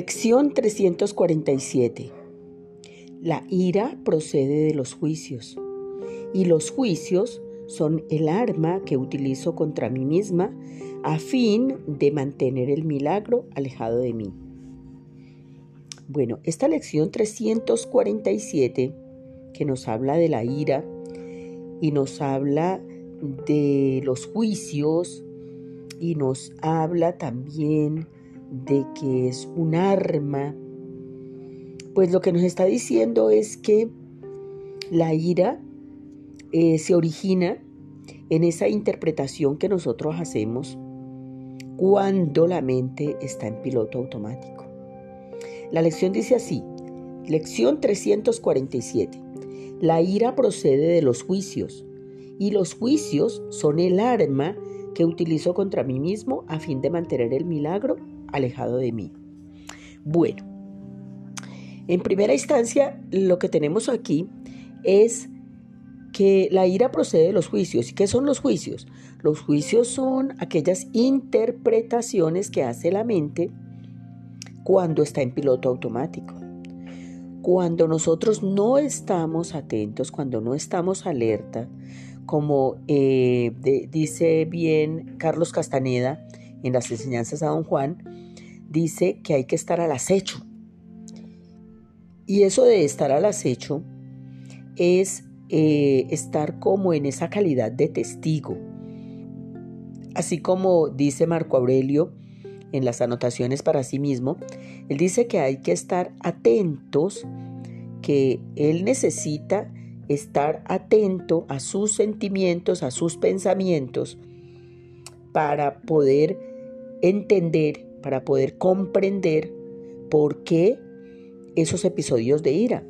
Lección 347. La ira procede de los juicios y los juicios son el arma que utilizo contra mí misma a fin de mantener el milagro alejado de mí. Bueno, esta lección 347 que nos habla de la ira y nos habla de los juicios y nos habla también de que es un arma, pues lo que nos está diciendo es que la ira eh, se origina en esa interpretación que nosotros hacemos cuando la mente está en piloto automático. La lección dice así, lección 347, la ira procede de los juicios y los juicios son el arma que utilizo contra mí mismo a fin de mantener el milagro alejado de mí. Bueno, en primera instancia lo que tenemos aquí es que la ira procede de los juicios. ¿Y qué son los juicios? Los juicios son aquellas interpretaciones que hace la mente cuando está en piloto automático. Cuando nosotros no estamos atentos, cuando no estamos alerta, como eh, dice bien Carlos Castaneda en las enseñanzas a don Juan, dice que hay que estar al acecho. Y eso de estar al acecho es eh, estar como en esa calidad de testigo. Así como dice Marco Aurelio en las anotaciones para sí mismo, él dice que hay que estar atentos, que él necesita estar atento a sus sentimientos, a sus pensamientos, para poder entender, para poder comprender por qué esos episodios de ira.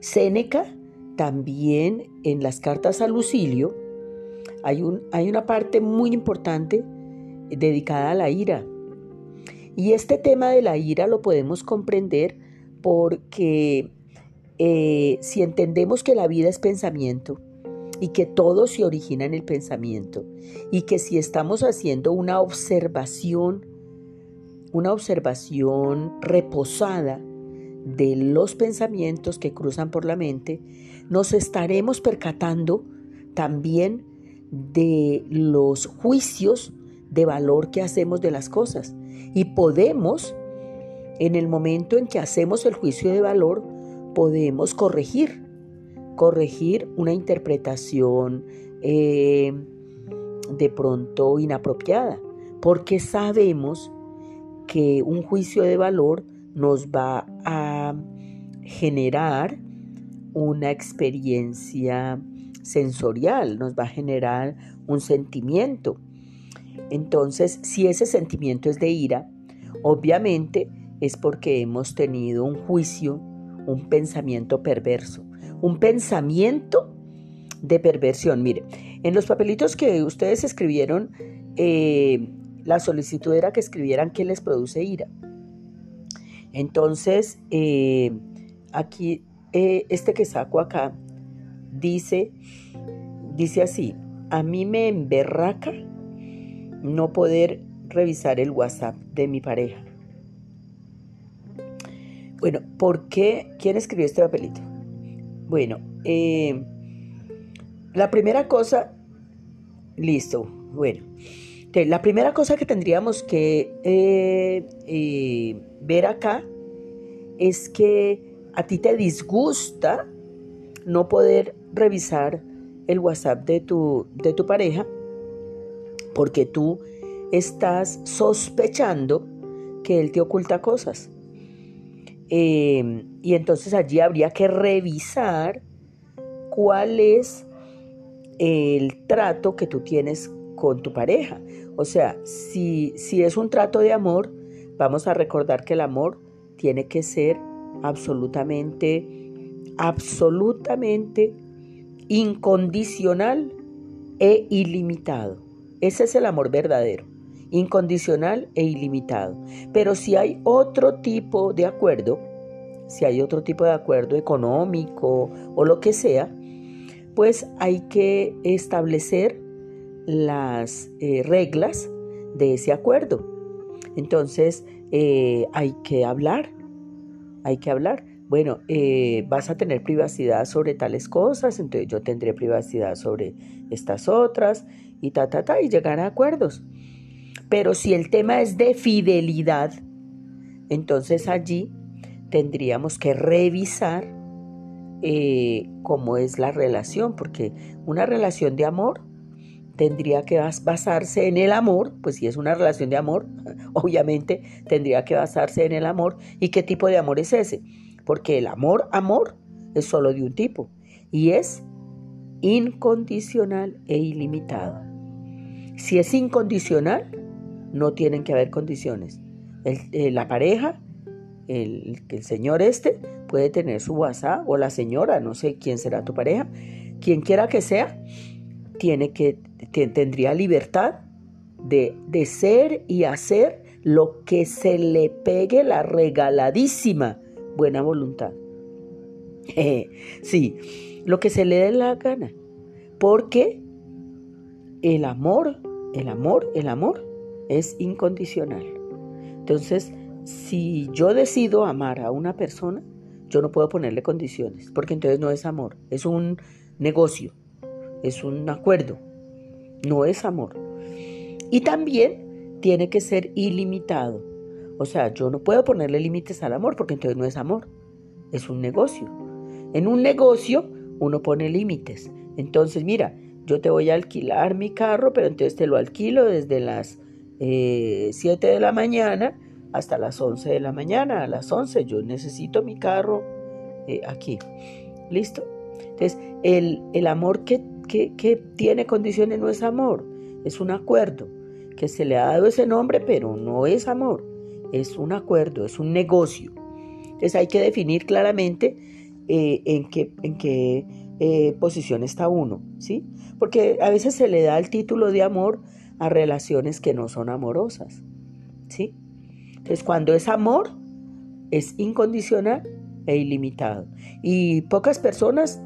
Séneca también en las cartas a Lucilio hay, un, hay una parte muy importante dedicada a la ira. Y este tema de la ira lo podemos comprender porque eh, si entendemos que la vida es pensamiento y que todo se origina en el pensamiento y que si estamos haciendo una observación, una observación reposada de los pensamientos que cruzan por la mente, nos estaremos percatando también de los juicios de valor que hacemos de las cosas. Y podemos, en el momento en que hacemos el juicio de valor, podemos corregir, corregir una interpretación eh, de pronto inapropiada, porque sabemos que un juicio de valor nos va a generar una experiencia sensorial, nos va a generar un sentimiento. Entonces, si ese sentimiento es de ira, obviamente es porque hemos tenido un juicio, un pensamiento perverso, un pensamiento de perversión. Mire, en los papelitos que ustedes escribieron, eh, la solicitud era que escribieran qué les produce ira. Entonces, eh, aquí, eh, este que saco acá, dice, dice así, a mí me emberraca no poder revisar el WhatsApp de mi pareja. Bueno, ¿por qué? ¿Quién escribió este papelito? Bueno, eh, la primera cosa, listo, bueno, la primera cosa que tendríamos que eh, eh, ver acá es que a ti te disgusta no poder revisar el WhatsApp de tu, de tu pareja porque tú estás sospechando que él te oculta cosas. Em, y entonces allí habría que revisar cuál es el trato que tú tienes con tu pareja. O sea, si, si es un trato de amor, vamos a recordar que el amor tiene que ser absolutamente, absolutamente incondicional e ilimitado. Ese es el amor verdadero, incondicional e ilimitado. Pero si hay otro tipo de acuerdo, si hay otro tipo de acuerdo económico o lo que sea, pues hay que establecer las eh, reglas de ese acuerdo. Entonces, eh, hay que hablar, hay que hablar. Bueno, eh, vas a tener privacidad sobre tales cosas, entonces yo tendré privacidad sobre estas otras y ta, ta, ta, y llegar a acuerdos. Pero si el tema es de fidelidad, entonces allí tendríamos que revisar eh, cómo es la relación, porque una relación de amor tendría que basarse en el amor, pues si es una relación de amor, obviamente tendría que basarse en el amor. ¿Y qué tipo de amor es ese? Porque el amor, amor, es solo de un tipo y es incondicional e ilimitado. Si es incondicional, no tienen que haber condiciones. Eh, la pareja, el, el señor este, puede tener su WhatsApp o la señora, no sé quién será tu pareja, quien quiera que sea, tiene que, tendría libertad de, de ser y hacer lo que se le pegue la regaladísima buena voluntad. sí, lo que se le dé la gana. Porque el amor, el amor, el amor es incondicional. Entonces, si yo decido amar a una persona, yo no puedo ponerle condiciones, porque entonces no es amor, es un negocio es un acuerdo, no es amor. Y también tiene que ser ilimitado. O sea, yo no puedo ponerle límites al amor porque entonces no es amor, es un negocio. En un negocio uno pone límites. Entonces, mira, yo te voy a alquilar mi carro, pero entonces te lo alquilo desde las 7 eh, de la mañana hasta las 11 de la mañana. A las 11 yo necesito mi carro eh, aquí. ¿Listo? Entonces, el, el amor que que, tiene condiciones no es amor, es un acuerdo, que se le ha dado ese nombre, pero no es amor, es un acuerdo, es un negocio. Entonces hay que definir claramente eh, en qué, en qué eh, posición está uno, ¿sí? Porque a veces se le da el título de amor a relaciones que no son amorosas, ¿sí? Entonces cuando es amor, es incondicional e ilimitado. Y pocas personas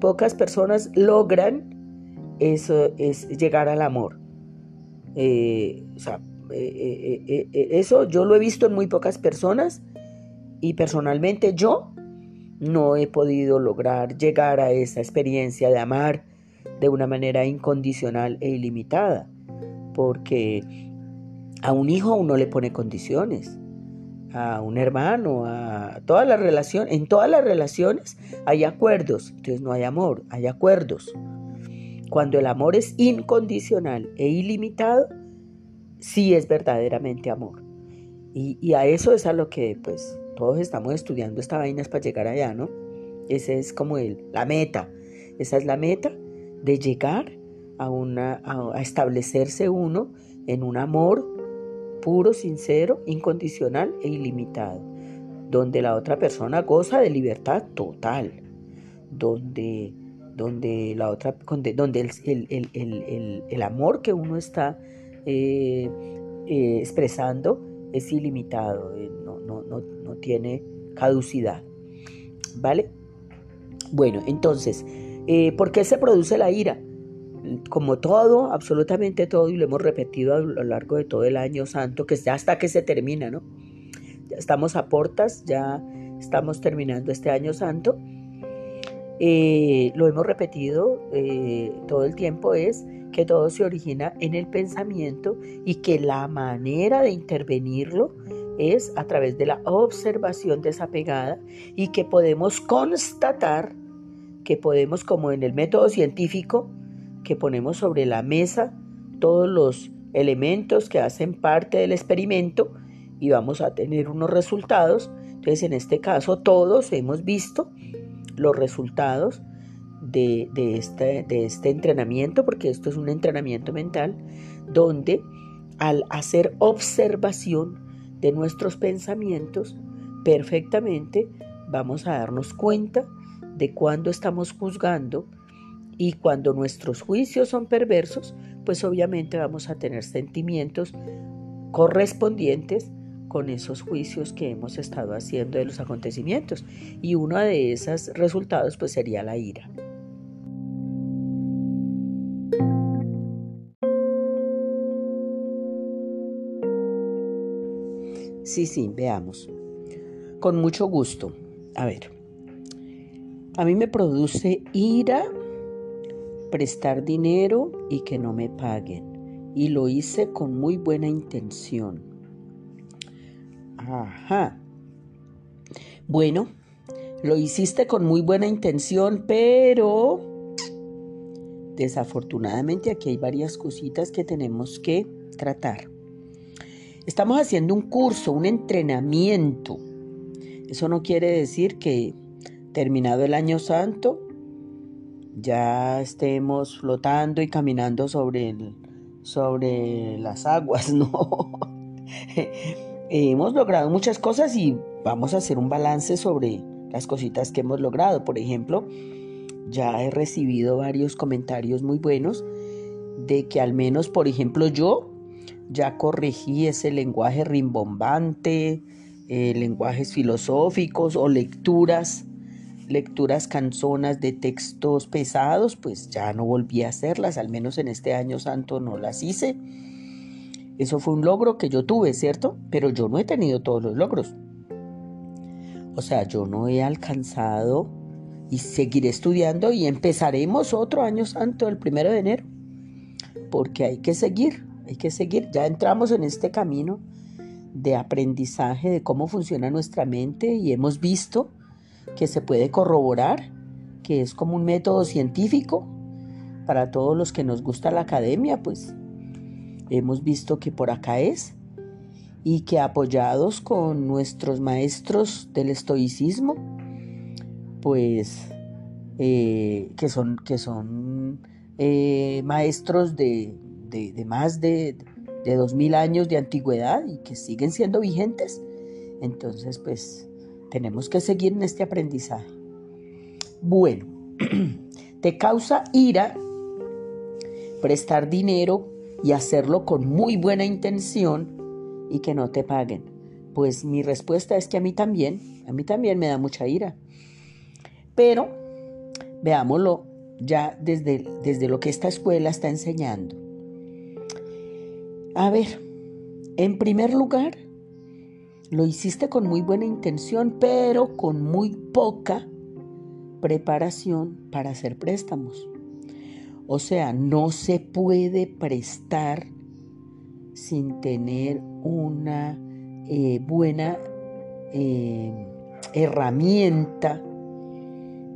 Pocas personas logran eso, es llegar al amor. Eh, o sea, eh, eh, eso yo lo he visto en muy pocas personas y personalmente yo no he podido lograr llegar a esa experiencia de amar de una manera incondicional e ilimitada, porque a un hijo uno le pone condiciones a un hermano, a todas las relaciones, en todas las relaciones hay acuerdos, entonces no hay amor, hay acuerdos. Cuando el amor es incondicional e ilimitado, sí es verdaderamente amor. Y, a eso es a lo que pues todos estamos estudiando esta vaina para llegar allá, ¿no? Esa es como el, la meta, esa es la meta de llegar a, una, a establecerse uno en un amor puro, sincero, incondicional e ilimitado, donde la otra persona goza de libertad total, donde, donde, la otra, donde el, amor que uno está eh, eh, expresando es ilimitado, eh, no, no, no, no tiene caducidad. ¿Vale? Bueno, entonces, ¿por qué se produce la ira? Como todo, absolutamente todo, y lo hemos repetido a lo largo de todo el año santo, que hasta que se termina, ¿no? Ya estamos a portas, ya estamos terminando este año santo. Eh, lo hemos repetido eh, todo el tiempo, es que todo se origina en el pensamiento y que la manera de intervenirlo es a través de la observación desapegada y que podemos constatar, que podemos como en el método científico, que ponemos sobre la mesa todos los elementos que hacen parte del experimento y vamos a tener unos resultados. Entonces, en este caso, todos hemos visto los resultados de, este, de este entrenamiento, porque esto es un entrenamiento mental, donde al hacer observación de nuestros pensamientos, perfectamente vamos a darnos cuenta de cuando estamos juzgando y cuando nuestros juicios son perversos, pues obviamente vamos a tener sentimientos correspondientes con esos juicios que hemos estado haciendo de los acontecimientos. Y uno de esos resultados pues sería la ira. Sí, sí, veamos. Con mucho gusto. A ver. A mí me produce ira prestar dinero y que no me paguen. Y lo hice con muy buena intención. Ajá. Bueno, lo hiciste con muy buena intención, pero desafortunadamente aquí hay varias cositas que tenemos que tratar. Estamos haciendo un curso, un entrenamiento. Eso no quiere decir que terminado el año santo ya estemos flotando y caminando sobre, sobre las aguas, ¿no? hemos logrado muchas cosas y vamos a hacer un balance sobre las cositas que hemos logrado. Por ejemplo, ya he recibido varios comentarios muy buenos de que al menos, por ejemplo, yo ya corregí ese lenguaje rimbombante, eh, lenguajes filosóficos o lecturas, lecturas canzonas de textos pesados, pues ya no volví a hacerlas, al menos en este año santo no las hice. Eso fue un logro que yo tuve, ¿cierto? Pero yo no he tenido todos los logros. O sea, yo no he alcanzado y seguiré estudiando y empezaremos otro año santo el primero de enero. Porque hay que seguir, hay que seguir. Ya entramos en este camino de aprendizaje de cómo funciona nuestra mente y hemos visto que se puede corroborar, que es como un método científico para todos los que nos gusta la academia, pues hemos visto que por acá es y que apoyados con nuestros maestros del estoicismo, pues eh, que son, que son eh, maestros de, más de, de dos mil años de antigüedad y que siguen siendo vigentes. Entonces, pues tenemos que seguir en este aprendizaje. Bueno, te causa ira prestar dinero y hacerlo con muy buena intención y que no te paguen. Pues mi respuesta es que a mí también, a mí también me da mucha ira. Pero veámoslo ya desde, desde lo que esta escuela está enseñando. A ver, en primer lugar, lo hiciste con muy buena intención, pero con muy poca preparación para hacer préstamos. O sea, no se puede prestar sin tener una eh, buena eh, herramienta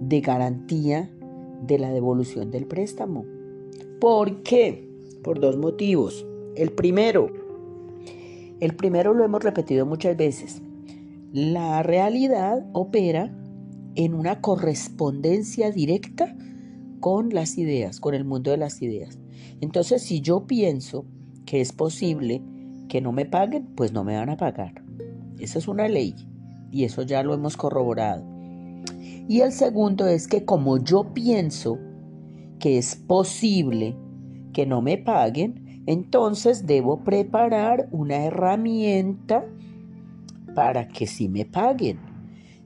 de garantía de la devolución del préstamo. ¿Por qué? Por dos motivos. El primero, el primero lo hemos repetido muchas veces. La realidad opera en una correspondencia directa con las ideas, con el mundo de las ideas. Entonces, si yo pienso que es posible que no me paguen, pues no me van a pagar. Esa es una ley y eso ya lo hemos corroborado. Y el segundo es que como yo pienso que es posible que no me paguen, entonces debo preparar una herramienta para que sí me paguen.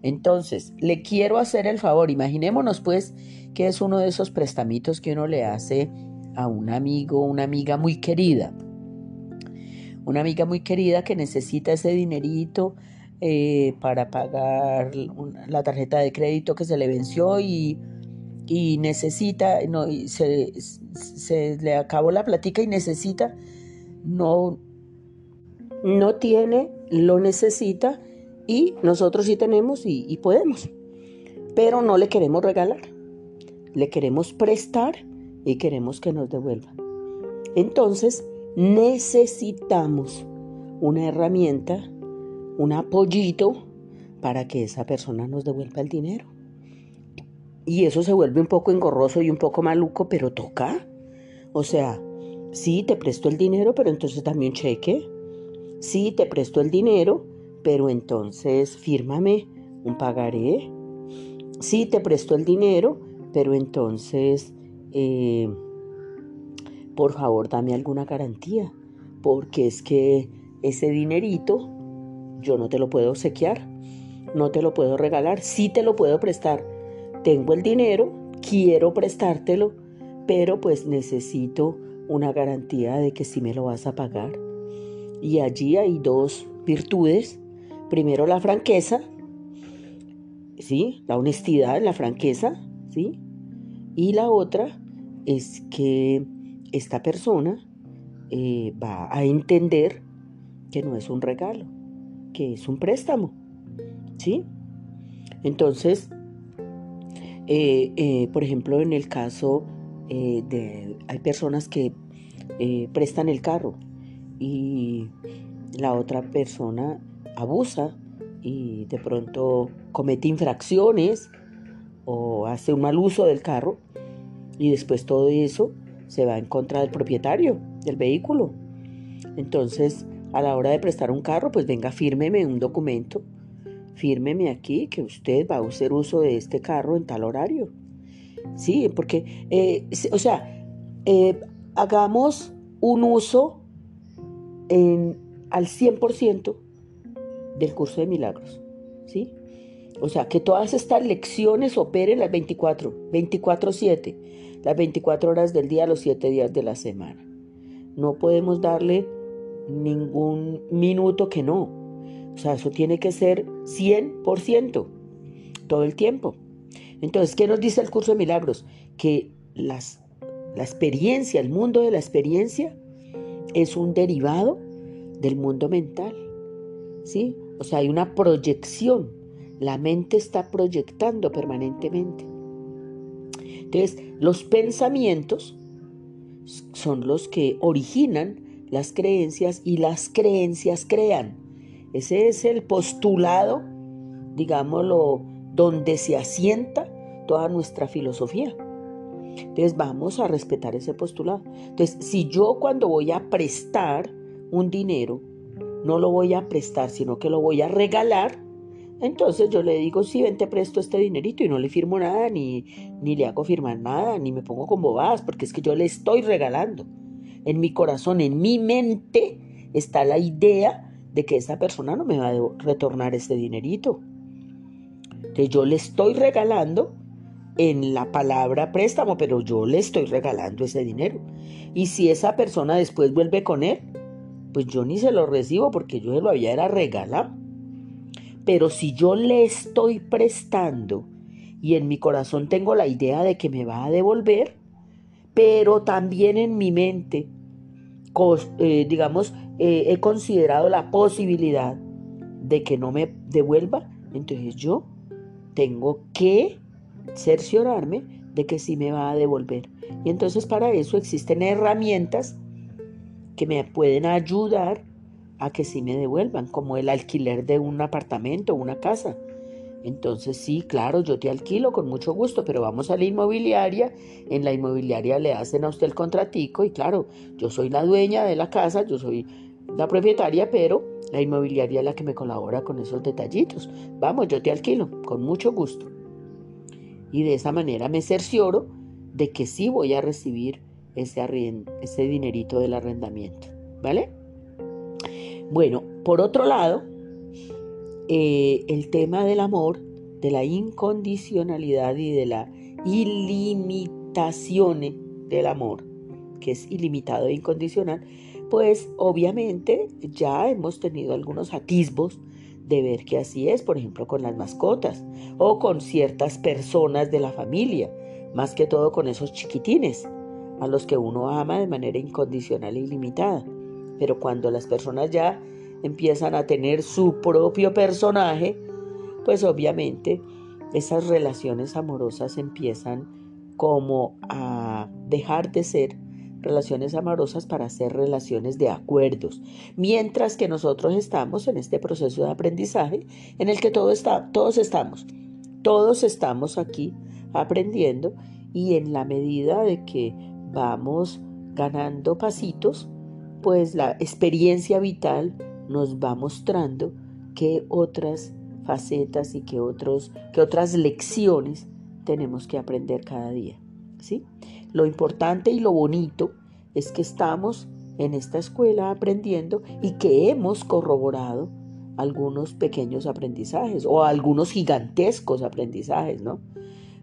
Entonces, le quiero hacer el favor, imaginémonos pues que es uno de esos prestamitos que uno le hace a un amigo, una amiga muy querida. Una amiga muy querida que necesita ese dinerito eh, para pagar la tarjeta de crédito que se le venció y, necesita, no, se, le acabó la platica y necesita, no, no tiene, lo necesita y nosotros sí tenemos y, y podemos, pero no le queremos regalar, le queremos prestar y queremos que nos devuelva. Entonces necesitamos una herramienta un apoyito para que esa persona nos devuelva el dinero. Y eso se vuelve un poco engorroso y un poco maluco, pero toca. O sea, sí, te presto el dinero, pero entonces dame un cheque. Sí, te presto el dinero, pero entonces fírmame un pagaré. Sí, te presto el dinero, pero entonces, eh, por favor, dame alguna garantía, porque es que ese dinerito yo no te lo puedo obsequiar, no te lo puedo regalar, sí te lo puedo prestar. Tengo el dinero, quiero prestártelo, pero pues necesito una garantía de que sí me lo vas a pagar. Y allí hay dos virtudes. Primero la franqueza, ¿sí? La honestidad, la franqueza, ¿sí? Y la otra es que esta persona eh, va a entender que no es un regalo, que es un préstamo, ¿sí? Entonces, eh, eh, por ejemplo, en el caso de, hay personas que prestan el carro y la otra persona abusa y de pronto comete infracciones o hace un mal uso del carro y después todo eso se va en contra del propietario del vehículo. Entonces, a la hora de prestar un carro, pues venga, fírmeme un documento, fírmeme aquí que usted va a hacer uso de este carro en tal horario. Sí, porque, eh, o sea, eh, hagamos un uso en, al 100% del curso de milagros. ¿Sí? O sea, que todas estas lecciones operen las 24, 24-7, las 24 horas del día, los 7 días de la semana. No podemos darle ningún minuto que no. O sea, eso tiene que ser 100% todo el tiempo. Entonces, ¿qué nos dice el curso de milagros? Que las, la experiencia, el mundo de la experiencia, es un derivado del mundo mental. ¿Sí? O sea, hay una proyección. La mente está proyectando permanentemente. Entonces, los pensamientos son los que originan las creencias y las creencias crean. Ese es el postulado, digámoslo, donde se asienta toda nuestra filosofía. Entonces vamos a respetar ese postulado. Entonces, si yo cuando voy a prestar un dinero, no lo voy a prestar, sino que lo voy a regalar, entonces yo le digo, sí, ven, te presto este dinerito y no le firmo nada, ni, ni le hago firmar nada, ni me pongo con bobadas, porque es que yo le estoy regalando. En mi corazón, en mi mente, está la idea de que esa persona no me va a retornar este dinerito. Entonces yo le estoy regalando en la palabra préstamo, pero yo le estoy regalando ese dinero. Y si esa persona después vuelve con él, pues yo ni se lo recibo porque yo se lo había era regalado. Pero si yo le estoy prestando y en mi corazón tengo la idea de que me va a devolver, pero también en mi mente, eh, digamos, eh, he considerado la posibilidad de que no me devuelva, entonces yo tengo que cerciorarme de que sí me va a devolver. Y entonces para eso existen herramientas que me pueden ayudar a que sí me devuelvan, como el alquiler de un apartamento o una casa. Entonces sí, claro, yo te alquilo con mucho gusto, pero vamos a la inmobiliaria, en la inmobiliaria le hacen a usted el contratico y claro, yo soy la dueña de la casa, yo soy la propietaria, pero la inmobiliaria es la que me colabora con esos detallitos. Vamos, yo te alquilo con mucho gusto. Y de esa manera me cercioro de que sí voy a recibir ese, ese dinerito del arrendamiento. ¿Vale? Bueno, por otro lado, eh, el tema del amor, de la incondicionalidad y de la ilimitación del amor, que es ilimitado e incondicional, pues obviamente ya hemos tenido algunos atisbos de ver que así es, por ejemplo, con las mascotas o con ciertas personas de la familia, más que todo con esos chiquitines a los que uno ama de manera incondicional e ilimitada. Pero cuando las personas ya empiezan a tener su propio personaje, pues obviamente esas relaciones amorosas empiezan como a dejar de ser relaciones amorosas para ser relaciones de acuerdos, mientras que nosotros estamos en este proceso de aprendizaje en el que está, todos estamos, todos estamos aquí aprendiendo y en la medida de que vamos ganando pasitos, pues la experiencia vital nos va mostrando qué otras facetas y qué, otros, qué otras lecciones tenemos que aprender cada día. ¿sí? Lo importante y lo bonito es que estamos en esta escuela aprendiendo y que hemos corroborado algunos pequeños aprendizajes o algunos gigantescos aprendizajes, ¿no?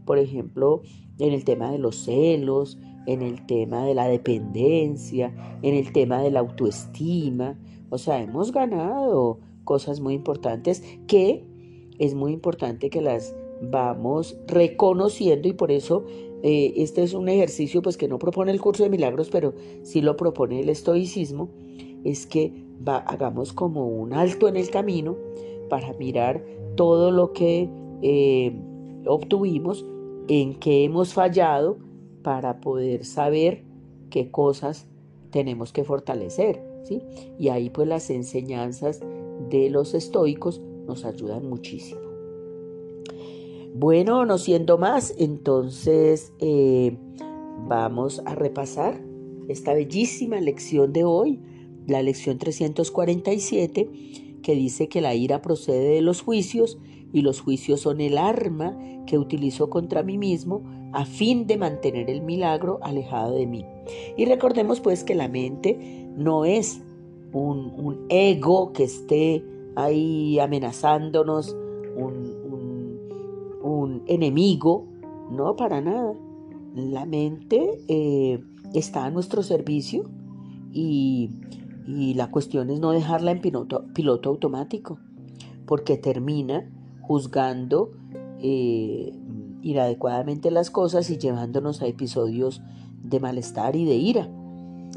Por ejemplo, en el tema de los celos, en el tema de la dependencia, en el tema de la autoestima. O sea, hemos ganado cosas muy importantes que es muy importante que las vamos reconociendo y por eso eh, este es un ejercicio pues que no propone el curso de milagros, pero sí lo propone el estoicismo, es que hagamos como un alto en el camino para mirar todo lo que eh, obtuvimos, en qué hemos fallado, para poder saber qué cosas tenemos que fortalecer. Y ahí pues las enseñanzas de los estoicos nos ayudan muchísimo. Bueno, no siendo más, entonces eh, vamos a repasar esta bellísima lección de hoy, la lección 347, que dice que la ira procede de los juicios y los juicios son el arma que utilizo contra mí mismo a fin de mantener el milagro alejado de mí. Y recordemos pues que la mente no es un, ego que esté ahí amenazándonos, un, enemigo, no, para nada. La mente eh, está a nuestro servicio y, la cuestión es no dejarla en piloto automático, porque termina juzgando eh, inadecuadamente las cosas y llevándonos a episodios de malestar y de ira.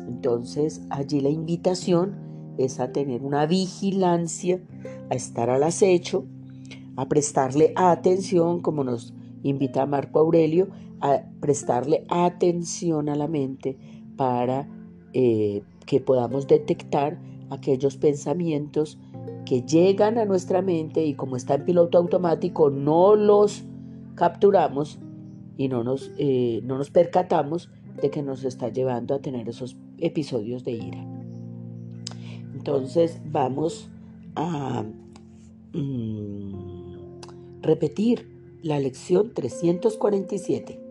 Entonces allí la invitación es a tener una vigilancia, a estar al acecho a prestarle atención, como nos invita Marco Aurelio, a prestarle atención a la mente para eh, que podamos detectar aquellos pensamientos que llegan a nuestra mente y como está en piloto automático no los capturamos y no nos, eh, no nos percatamos de que nos está llevando a tener esos episodios de ira. Entonces vamos a... Mm, repetir la lección 347.